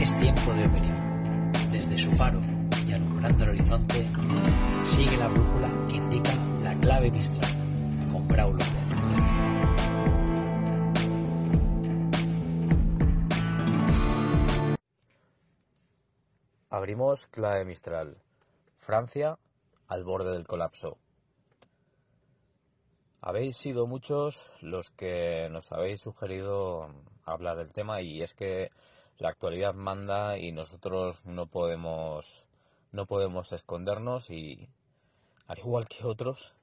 Es tiempo de opinión. Desde su faro y alumbrando el horizonte, sigue la brújula que indica la clave Mistral con Brau López. Abrimos clave Mistral. Francia al borde del colapso. Habéis sido muchos los que nos habéis sugerido hablar del tema y es que la actualidad manda y nosotros no podemos no podemos escondernos y al igual que otros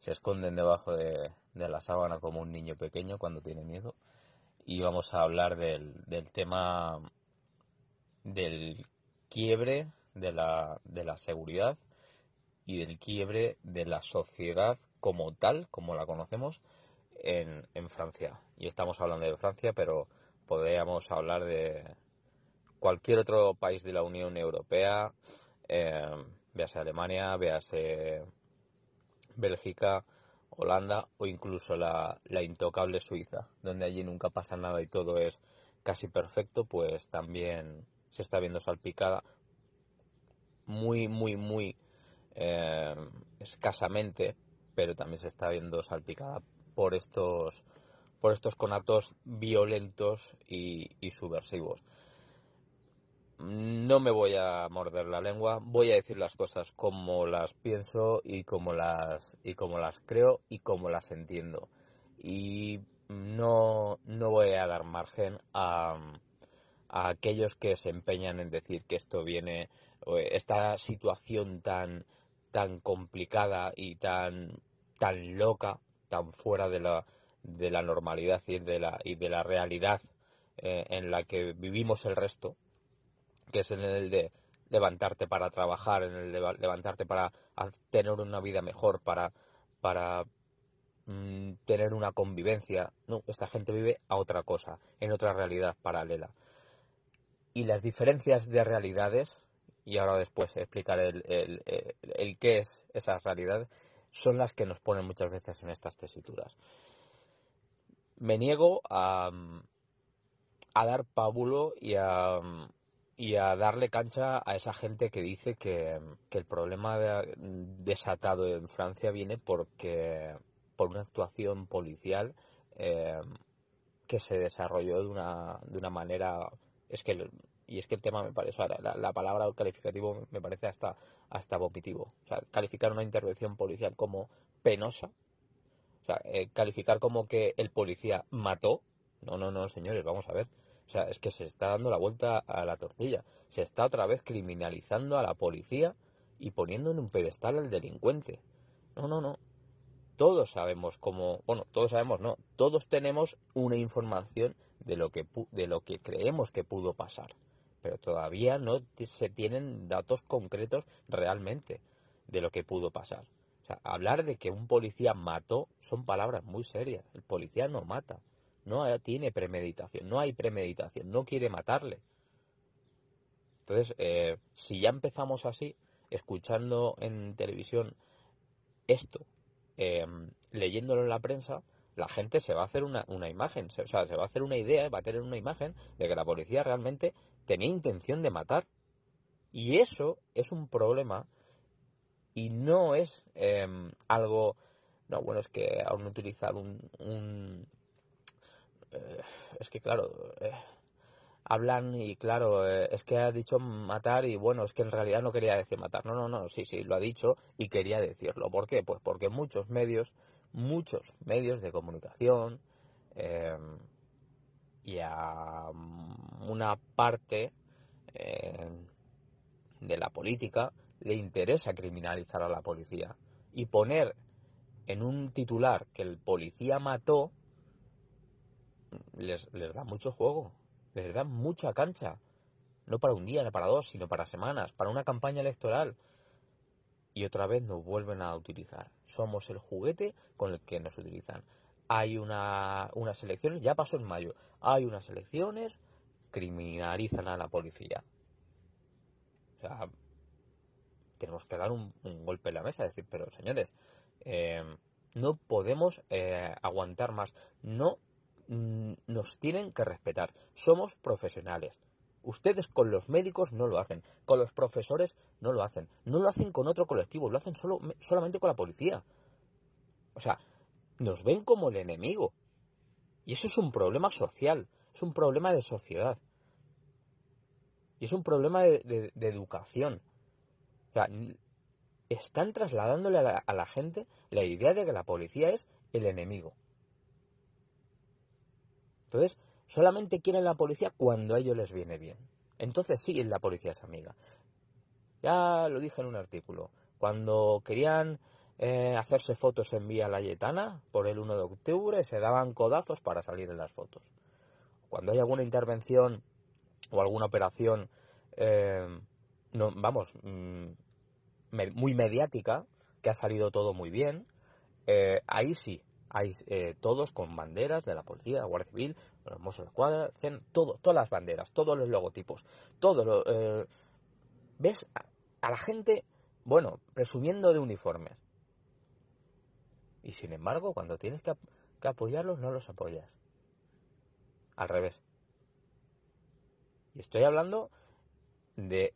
se esconden debajo de, de la sábana como un niño pequeño cuando tiene miedo y vamos a hablar del, del tema del quiebre de la, de la seguridad y del quiebre de la sociedad como tal, como la conocemos, en, Francia. Y estamos hablando de Francia, pero podríamos hablar de cualquier otro país de la Unión Europea, eh, véase Alemania, véase Bélgica, Holanda o incluso la intocable Suiza, donde allí nunca pasa nada y todo es casi perfecto, pues también se está viendo salpicada muy, muy, muy eh, escasamente, pero también se está viendo salpicada por estos por estos conatos violentos y, y subversivos. No me voy a morder la lengua, voy a decir las cosas como las pienso y como las y como las creo y como las entiendo. Y no, no voy a dar margen a, a aquellos que se empeñan en decir que esto viene, esta situación tan, tan complicada y tan, tan loca, tan fuera de la, de la normalidad y de la, y de la realidad eh, en la que vivimos el resto, que es en el de levantarte para trabajar, en el de levantarte para tener una vida mejor, para, para mm, tener una convivencia. No, esta gente vive a otra cosa, en otra realidad paralela. Y las diferencias de realidades, y ahora después explicaré el, qué es esa realidad, son las que nos ponen muchas veces en estas tesituras. Me niego a, dar pábulo y a, y a darle cancha a esa gente que dice que, el problema de, desatado en Francia viene porque por una actuación policial eh, que se desarrolló de una, de una manera es que y es que el tema me parece la, la palabra calificativo me parece hasta hasta vomitivo. O sea calificar una intervención policial como penosa o sea eh, calificar como que el policía mató no no no señores vamos a ver. O sea es que se está dando la vuelta a la tortilla. Se está otra vez criminalizando a la policía y poniendo en un pedestal al delincuente. No no no. Todos sabemos cómo bueno todos sabemos no todos tenemos una información de lo que de lo que creemos que pudo pasar pero todavía no se tienen datos concretos realmente de lo que pudo pasar. O sea hablar de que un policía mató son palabras muy serias. El policía no mata. No tiene premeditación. No hay premeditación. No quiere matarle. Entonces eh, si ya empezamos así escuchando en televisión esto eh, leyéndolo en la prensa la gente se va a hacer una, una imagen, o sea, se va a hacer una idea, va a tener una imagen de que la policía realmente tenía intención de matar. Y eso es un problema y no es eh, algo... No, bueno, es que han utilizado un... un eh, es que, claro, eh, hablan y, claro, eh, es que ha dicho matar y, bueno, es que en realidad no quería decir matar. No, no, no, sí, sí, lo ha dicho y quería decirlo. ¿Por qué? Pues porque muchos medios muchos medios de comunicación eh, y a una parte eh, de la política le interesa criminalizar a la policía y poner en un titular que el policía mató, les, les da mucho juego, les da mucha cancha. No para un día, no para dos, sino para semanas, para una campaña electoral. Y otra vez nos vuelven a utilizar. Somos el juguete con el que nos utilizan. Hay una, unas elecciones, ya pasó en mayo, hay unas elecciones, criminalizan a la policía. O sea, tenemos que dar un, golpe en la mesa, decir, pero señores, eh, no podemos eh, aguantar más, no mm, nos tienen que respetar, somos profesionales. Ustedes con los médicos no lo hacen, con los profesores no lo hacen, no lo hacen con otro colectivo, lo hacen solo, solamente con la policía. O sea, nos ven como el enemigo. Y eso es un problema social, es un problema de sociedad. Y es un problema de educación. O sea, están trasladándole a la, gente la idea de que la policía es el enemigo. Entonces, solamente quieren la policía cuando a ellos les viene bien. Entonces sí, la policía es amiga. Ya lo dije en un artículo. Cuando querían eh, hacerse fotos en Vía Layetana por el 1 de octubre, se daban codazos para salir en las fotos. Cuando hay alguna intervención o alguna operación eh, no, vamos, mm, muy mediática, que ha salido todo muy bien, eh, ahí sí, hay eh, todos con banderas de la policía, la Guardia Civil, los Mossos de todo, todas las banderas, todos los logotipos, todo lo, ves a, la gente, bueno, presumiendo de uniformes. Y sin embargo, cuando tienes que, apoyarlos, no los apoyas. Al revés. Y estoy hablando de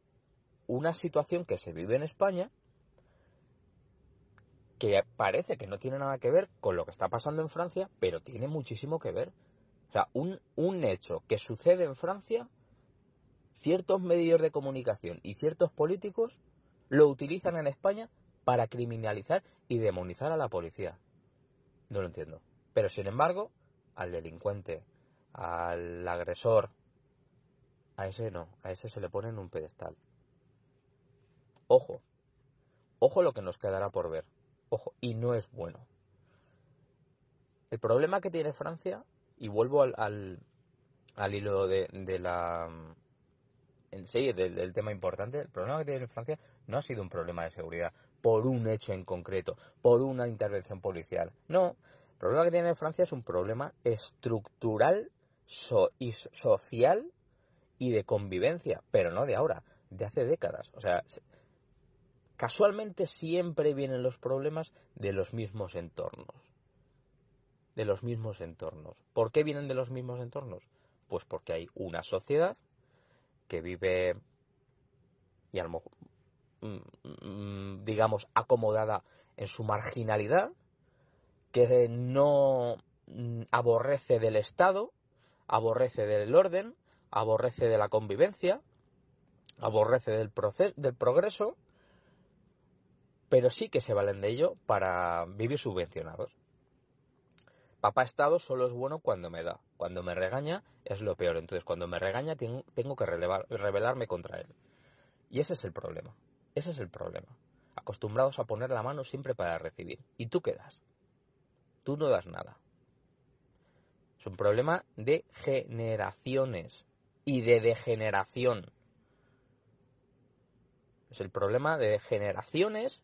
una situación que se vive en España que parece que no tiene nada que ver con lo que está pasando en Francia, pero tiene muchísimo que ver. O sea, un hecho que sucede en Francia, ciertos medios de comunicación y ciertos políticos lo utilizan en España para criminalizar y demonizar a la policía. No lo entiendo. Pero sin embargo, al delincuente, al agresor, a ese no, a ese se le pone en un pedestal. Ojo, ojo lo que nos quedará por ver. Ojo, y no es bueno. El problema que tiene Francia, y vuelvo al, al, hilo de, la... En sí, del, tema importante, el problema que tiene Francia no ha sido un problema de seguridad por un hecho en concreto, por una intervención policial. No, el problema que tiene Francia es un problema estructural y social y de convivencia, pero no de ahora, de hace décadas. O sea, casualmente siempre vienen los problemas de los mismos entornos. De los mismos entornos. ¿Por qué vienen de los mismos entornos? Pues porque hay una sociedad que vive y a lo mejor, digamos, acomodada en su marginalidad, que no mm, aborrece del Estado, aborrece del orden, aborrece de la convivencia, aborrece del, del progreso pero sí que se valen de ello para vivir subvencionados. Papá Estado solo es bueno cuando me da, cuando me regaña es lo peor, entonces cuando me regaña tengo, que rebelarme contra él. Y ese es el problema, ese es el problema. Acostumbrados a poner la mano siempre para recibir. ¿Y tú qué das? Tú no das nada. Es un problema de generaciones y de degeneración. Es el problema de generaciones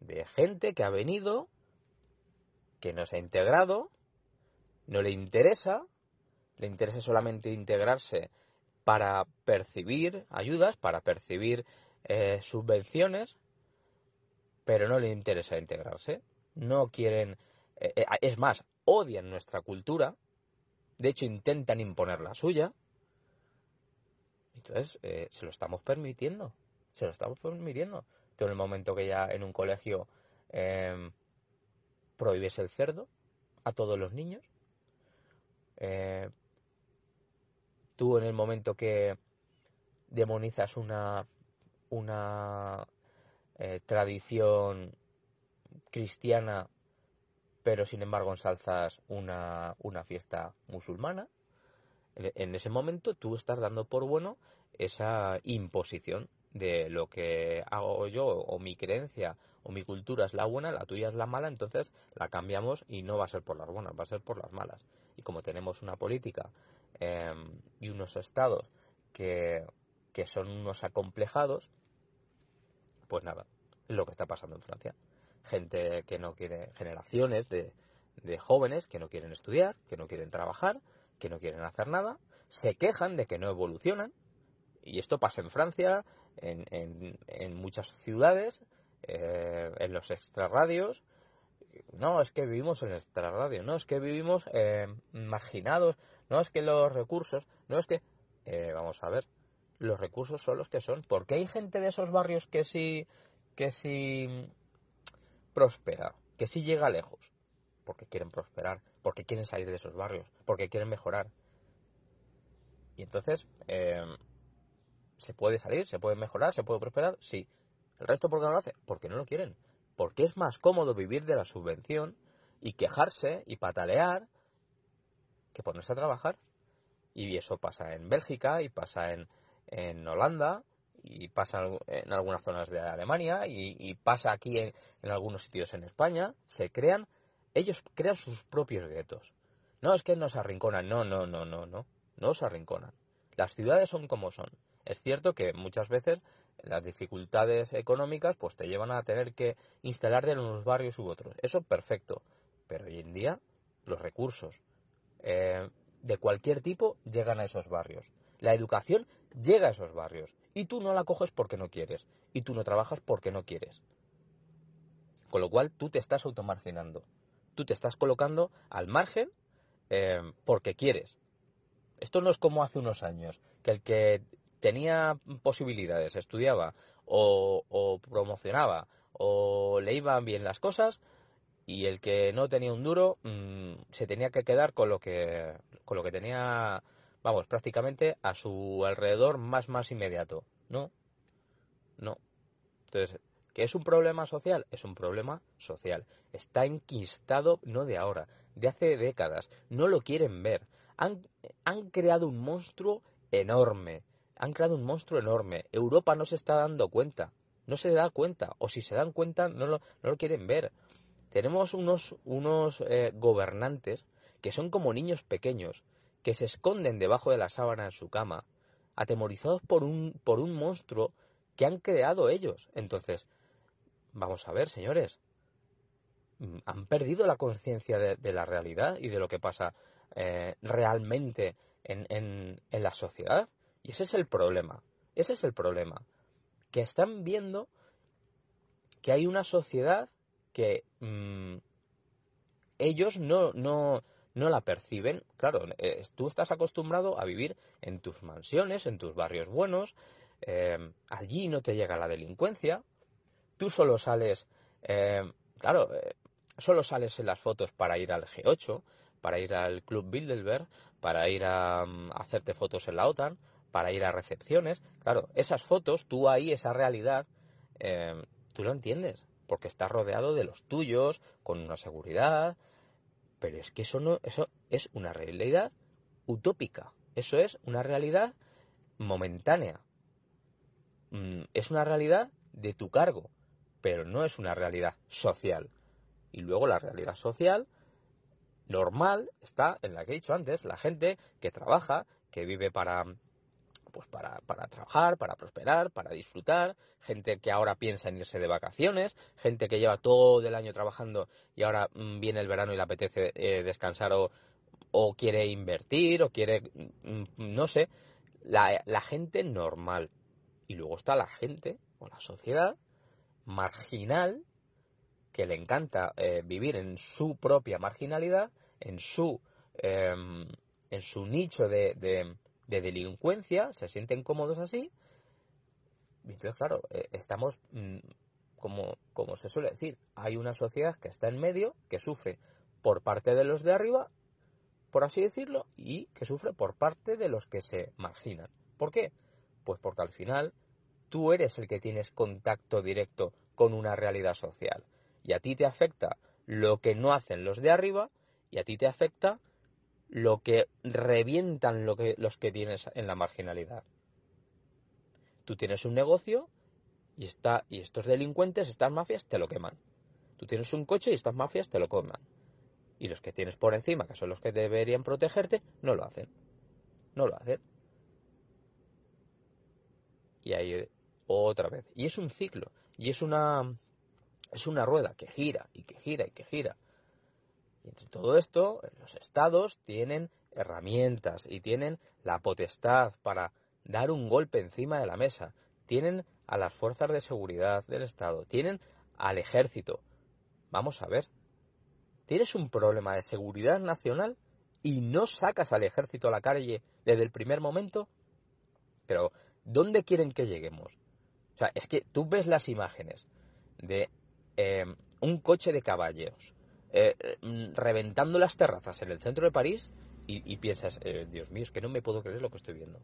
de gente que ha venido, que no se ha integrado, no le interesa, le interesa solamente integrarse para percibir ayudas, para percibir eh, subvenciones, pero no le interesa integrarse. No quieren, eh, eh, es más, odian nuestra cultura, de hecho intentan imponer la suya. Entonces, se lo estamos permitiendo, se lo estamos permitiendo en el momento que ya en un colegio eh, prohíbes el cerdo a todos los niños. Tú en el momento que demonizas una, una eh, tradición cristiana, pero sin embargo ensalzas una, una fiesta musulmana, en ese momento tú estás dando por bueno esa imposición de lo que hago yo o mi creencia o mi cultura es la buena, la tuya es la mala, entonces la cambiamos y no va a ser por las buenas, va a ser por las malas. Y como tenemos una política em, y unos estados que, que son unos acomplejados, pues nada, es lo que está pasando en Francia. Gente que no quiere, generaciones de, de jóvenes que no quieren estudiar, que no quieren trabajar, que no quieren hacer nada, se quejan de que no evolucionan, y esto pasa en Francia, en, en, en muchas ciudades, eh, en los extrarradios. No, es que vivimos en extrarradio, no, es que vivimos eh, marginados, no es que los recursos, no es que... Eh, vamos a ver, los recursos son los que son. porque hay gente de esos barrios que sí, que sí prospera, que sí llega lejos? Porque quieren prosperar, porque quieren salir de esos barrios, porque quieren mejorar. Y entonces, ¿se puede salir? ¿Se puede mejorar? ¿Se puede prosperar? Sí. ¿El resto por qué no lo hace? Porque no lo quieren. Porque es más cómodo vivir de la subvención y quejarse y patalear que ponerse a trabajar. Y eso pasa en Bélgica y pasa en, en Holanda y pasa en algunas zonas de Alemania y, pasa aquí en, algunos sitios en España. Se crean, ellos crean sus propios guetos. No es que nos arrinconan, no, no, no, no, no, no os arrinconan. Las ciudades son como son. Es cierto que muchas veces las dificultades económicas pues te llevan a tener que instalarte en unos barrios u otros. Eso perfecto. Pero hoy en día los recursos eh, de cualquier tipo llegan a esos barrios. La educación llega a esos barrios. Y tú no la coges porque no quieres. Y tú no trabajas porque no quieres. Con lo cual tú te estás automarginando. Tú te estás colocando al margen eh, porque quieres. Esto no es como hace unos años, que el que tenía posibilidades, estudiaba o, promocionaba o le iban bien las cosas y el que no tenía un duro mm, se tenía que quedar con lo que con lo que tenía vamos prácticamente a su alrededor más más inmediato no no entonces ¿Que es un problema social? Es un problema social. Está enquistado no de ahora, de hace décadas. No lo quieren ver. Han, han creado un monstruo enorme han creado un monstruo enorme. Europa no se está dando cuenta. No se da cuenta. O si se dan cuenta, no lo, no lo quieren ver. Tenemos unos, unos eh, gobernantes que son como niños pequeños, que se esconden debajo de la sábana en su cama, atemorizados por un, por un monstruo que han creado ellos. Entonces, vamos a ver, señores, mm, han perdido la conciencia de, la realidad y de lo que pasa eh, realmente en, en, la sociedad. Y ese es el problema. Ese es el problema. Que están viendo que hay una sociedad que mm, ellos no, no, no la perciben. Claro, eh, tú estás acostumbrado a vivir en tus mansiones, en tus barrios buenos. Eh, allí no te llega la delincuencia. Tú solo sales, eh, claro, solo sales en las fotos para ir al G8, para ir al Club Bilderberg, para ir a, mm, hacerte fotos en la OTAN para ir a recepciones. Claro, esas fotos, tú ahí, esa realidad, eh, tú lo entiendes, porque estás rodeado de los tuyos, con una seguridad, pero es que eso, no, eso es una realidad utópica, eso es una realidad momentánea, mm, es una realidad de tu cargo, pero no es una realidad social. Y luego la realidad social normal está en la que he dicho antes, la gente que trabaja, que vive para pues para, para trabajar, para prosperar, para disfrutar, gente que ahora piensa en irse de vacaciones, gente que lleva todo el año trabajando y ahora mm, viene el verano y le apetece eh, descansar o, o, quiere invertir o quiere, mm, no sé, la, la, gente normal. Y luego está la gente o la sociedad marginal que le encanta eh, vivir en su propia marginalidad, en su, em, en su nicho de delincuencia, se sienten cómodos así. Y entonces, claro, eh, estamos, mm, como, como se suele decir, hay una sociedad que está en medio, que sufre por parte de los de arriba, por así decirlo, y que sufre por parte de los que se marginan. ¿Por qué? Pues porque al final tú eres el que tienes contacto directo con una realidad social. Y a ti te afecta lo que no hacen los de arriba y a ti te afecta lo que revientan lo que, los que tienes en la marginalidad. Tú tienes un negocio y, está, y estos delincuentes, estas mafias, te lo queman. Tú tienes un coche y estas mafias te lo queman. Y los que tienes por encima, que son los que deberían protegerte, no lo hacen. No lo hacen. Y ahí otra vez. Y es un ciclo. Y es una, es una rueda que gira y que gira y que gira. Y entre todo esto, los estados tienen herramientas y tienen la potestad para dar un golpe encima de la mesa. Tienen a las fuerzas de seguridad del Estado, tienen al ejército. Vamos a ver, tienes un problema de seguridad nacional y no sacas al ejército a la calle desde el primer momento. Pero, ¿dónde quieren que lleguemos? O sea, es que tú ves las imágenes de eh, un coche de caballeros eh, mm, reventando las terrazas en el centro de París y, piensas, eh, Dios mío, es que no me puedo creer lo que estoy viendo.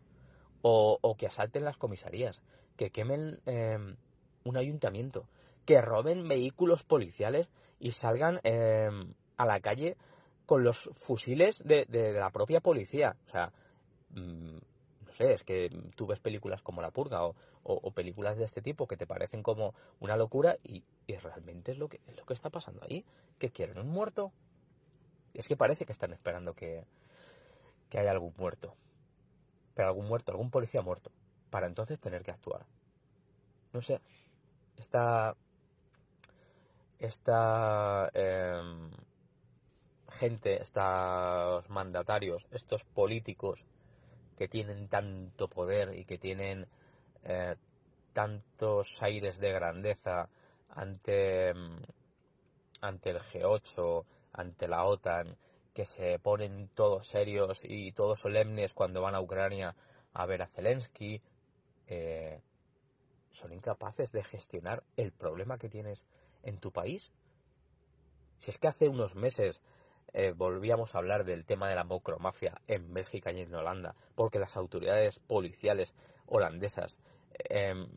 O, que asalten las comisarías, que quemen un ayuntamiento, que roben vehículos policiales y salgan a la calle con los fusiles de, la propia policía. O sea, mm, no sé, es que tú ves películas como La Purga o, películas de este tipo que te parecen como una locura y, realmente es lo, que, es lo que está pasando ahí. Que quieren un muerto. Es que parece que están esperando que, que haya algún muerto. Pero algún muerto, algún policía muerto. Para entonces tener que actuar. No sé. Esta. Esta. Em, gente, estos mandatarios, estos políticos que tienen tanto poder y que tienen eh, tantos aires de grandeza ante, mm, ante el G8, ante la OTAN, que se ponen todos serios y todos solemnes cuando van a Ucrania a ver a Zelensky, eh, son incapaces de gestionar el problema que tienes en tu país. Si es que hace unos meses eh, volvíamos a hablar del tema de la mocromafia en Bélgica y en Holanda, porque las autoridades policiales holandesas em,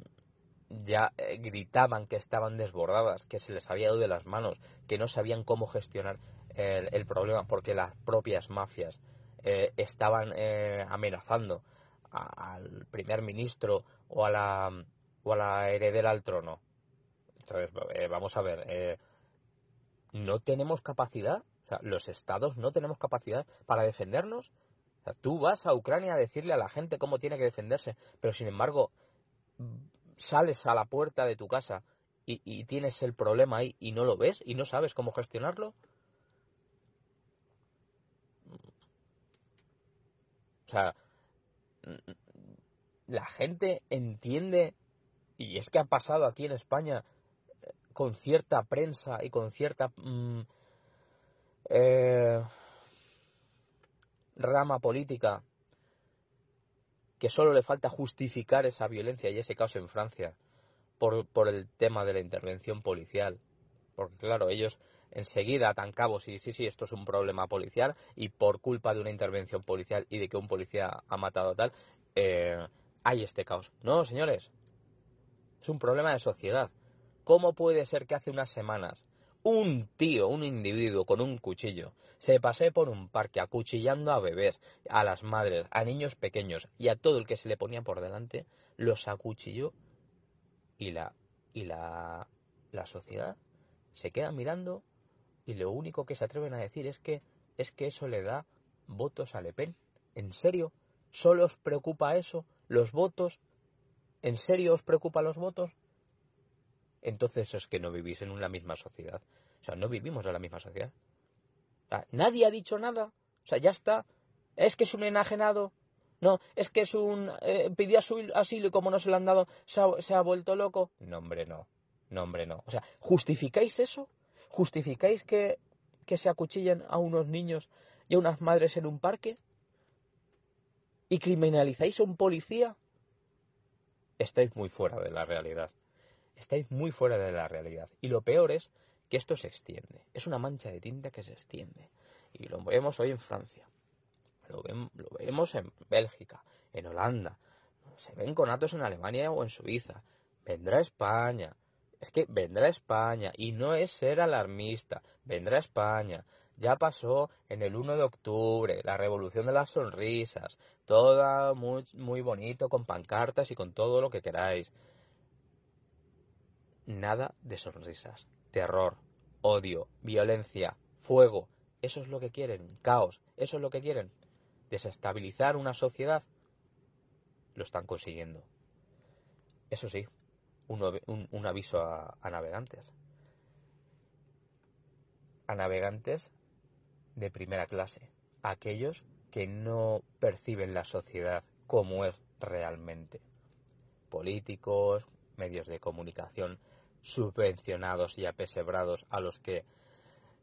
ya eh, gritaban que estaban desbordadas, que se les había ido de las manos, que no sabían cómo gestionar el, problema, porque las propias mafias eh, estaban amenazando al primer ministro o a la, o a la heredera al trono. Entonces, vamos a ver, no tenemos capacidad o sea, los estados no tenemos capacidad para defendernos. O tú vas a Ucrania a decirle a la gente cómo tiene que defenderse, pero sin embargo sales a la puerta de tu casa y, tienes el problema ahí y no lo ves y no sabes cómo gestionarlo. O sea, la gente entiende, y es que ha pasado aquí en España con cierta prensa y con cierta mm, eh, rama política que solo le falta justificar esa violencia y ese caso en Francia por, por el tema de la intervención policial. Porque claro, ellos enseguida atan cabos y sí, sí, esto es un problema policial y por culpa de una intervención policial y de que un policía ha matado a tal, eh, hay este caos. No, señores, es un problema de sociedad. ¿Cómo puede ser que hace unas semanas un tío, un individuo con un cuchillo, se pasé por un parque acuchillando a bebés, a las madres, a niños pequeños y a todo el que se le ponía por delante, los acuchilló y la y la, la sociedad se queda mirando y lo único que se atreven a decir es que es que eso le da votos a Le Pen. ¿En serio? ¿Solo os preocupa eso? ¿Los votos? ¿En serio os preocupa los votos? Entonces es que no vivís en una misma sociedad. O sea, no vivimos en la misma sociedad. nadie ha dicho nada. O sea, ya está. Es que es un enajenado. No, es que es un... Eh, pidió asilo y como no se lo han dado, se ha, vuelto loco. No, hombre, no. No, hombre, no. O sea, ¿justificáis eso? ¿Justificáis que, que se acuchillen a unos niños y a unas madres en un parque? ¿Y criminalizáis a un policía? Estáis muy fuera de la realidad estáis muy fuera de la realidad. Y lo peor es que esto se extiende. Es una mancha de tinta que se extiende. Y lo vemos hoy en Francia. Lo, vemos en Bélgica, en Holanda. Se ven conatos en Alemania o en Suiza. Vendrá España. Es que vendrá España. Y no es ser alarmista. Vendrá España. Ya pasó en el 1 de octubre, la revolución de las sonrisas, todo muy, muy bonito con pancartas y con todo lo que queráis. Nada de sonrisas, terror, odio, violencia, fuego. Eso es lo que quieren, caos, eso es lo que quieren. Desestabilizar una sociedad. Lo están consiguiendo. Eso sí, un, aviso a, a navegantes. A navegantes de primera clase, aquellos que no perciben la sociedad como es realmente. Políticos, medios de comunicación subvencionados y apesebrados a los que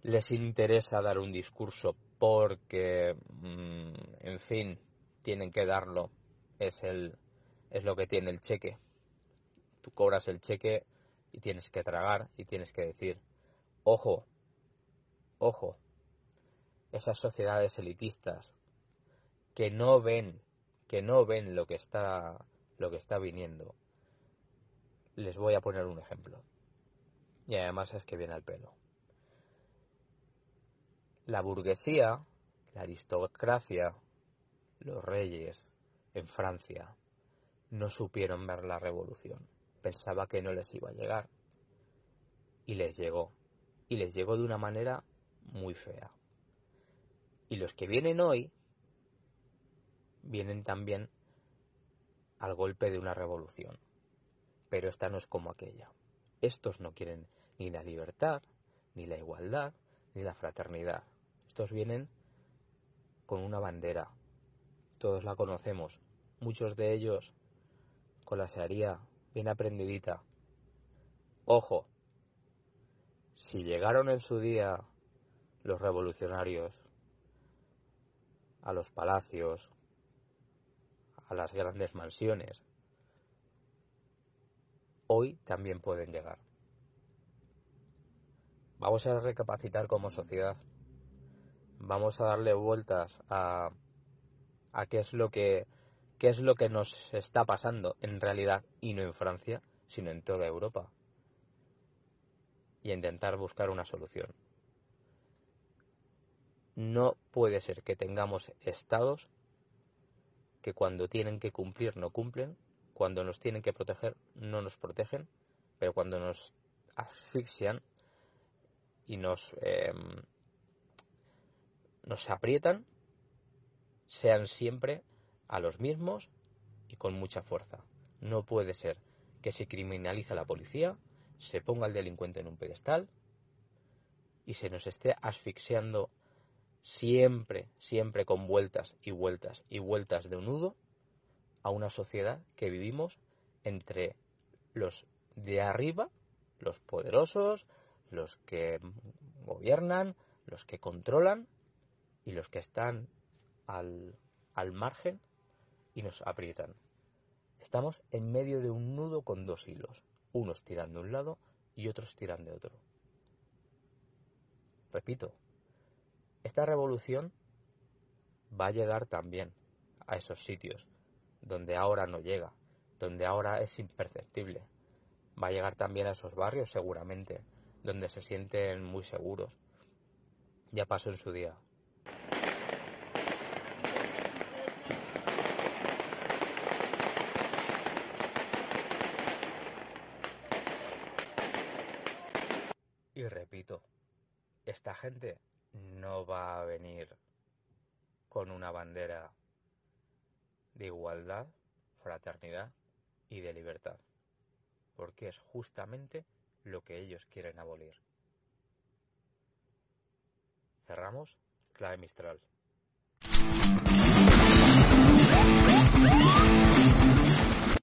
les interesa dar un discurso porque, mm, en fin, tienen que darlo, es, el, es lo que tiene el cheque. Tú cobras el cheque y tienes que tragar y tienes que decir, ojo, ojo, esas sociedades elitistas que no ven, que no ven lo que está, lo que está viniendo. Les voy a poner un ejemplo. Y además es que viene al pelo. La burguesía, la aristocracia, los reyes en Francia no supieron ver la revolución. Pensaba que no les iba a llegar. Y les llegó. Y les llegó de una manera muy fea. Y los que vienen hoy vienen también al golpe de una revolución. Pero esta no es como aquella. Estos no quieren ni la libertad, ni la igualdad, ni la fraternidad. Estos vienen con una bandera. Todos la conocemos. Muchos de ellos con la searía bien aprendidita. Ojo, si llegaron en su día los revolucionarios a los palacios, a las grandes mansiones, hoy también pueden llegar. Vamos a recapacitar como sociedad. Vamos a darle vueltas a, qué es lo que qué es lo que nos está pasando en realidad y no en Francia, sino en toda Europa. Y intentar buscar una solución. No puede ser que tengamos estados que cuando tienen que cumplir no cumplen, cuando nos tienen que proteger no nos protegen, pero cuando nos asfixian y nos, em, nos aprietan, sean siempre a los mismos y con mucha fuerza. No puede ser que se criminalice a la policía, se ponga al delincuente en un pedestal y se nos esté asfixiando siempre, siempre con vueltas y vueltas y vueltas de un nudo a una sociedad que vivimos entre los de arriba, los poderosos, los que gobiernan, los que controlan y los que están al, al margen y nos aprietan. Estamos en medio de un nudo con dos hilos, unos tiran de un lado y otros tiran de otro. Repito, esta revolución va a llegar también a esos sitios donde ahora no llega, donde ahora es imperceptible. Va a llegar también a esos barrios seguramente, donde se sienten muy seguros. Ya pasó en su día. Y repito, esta gente no va a venir con una bandera de igualdad, fraternidad y de libertad, porque es justamente lo que ellos quieren abolir. Cerramos Clave Mistral.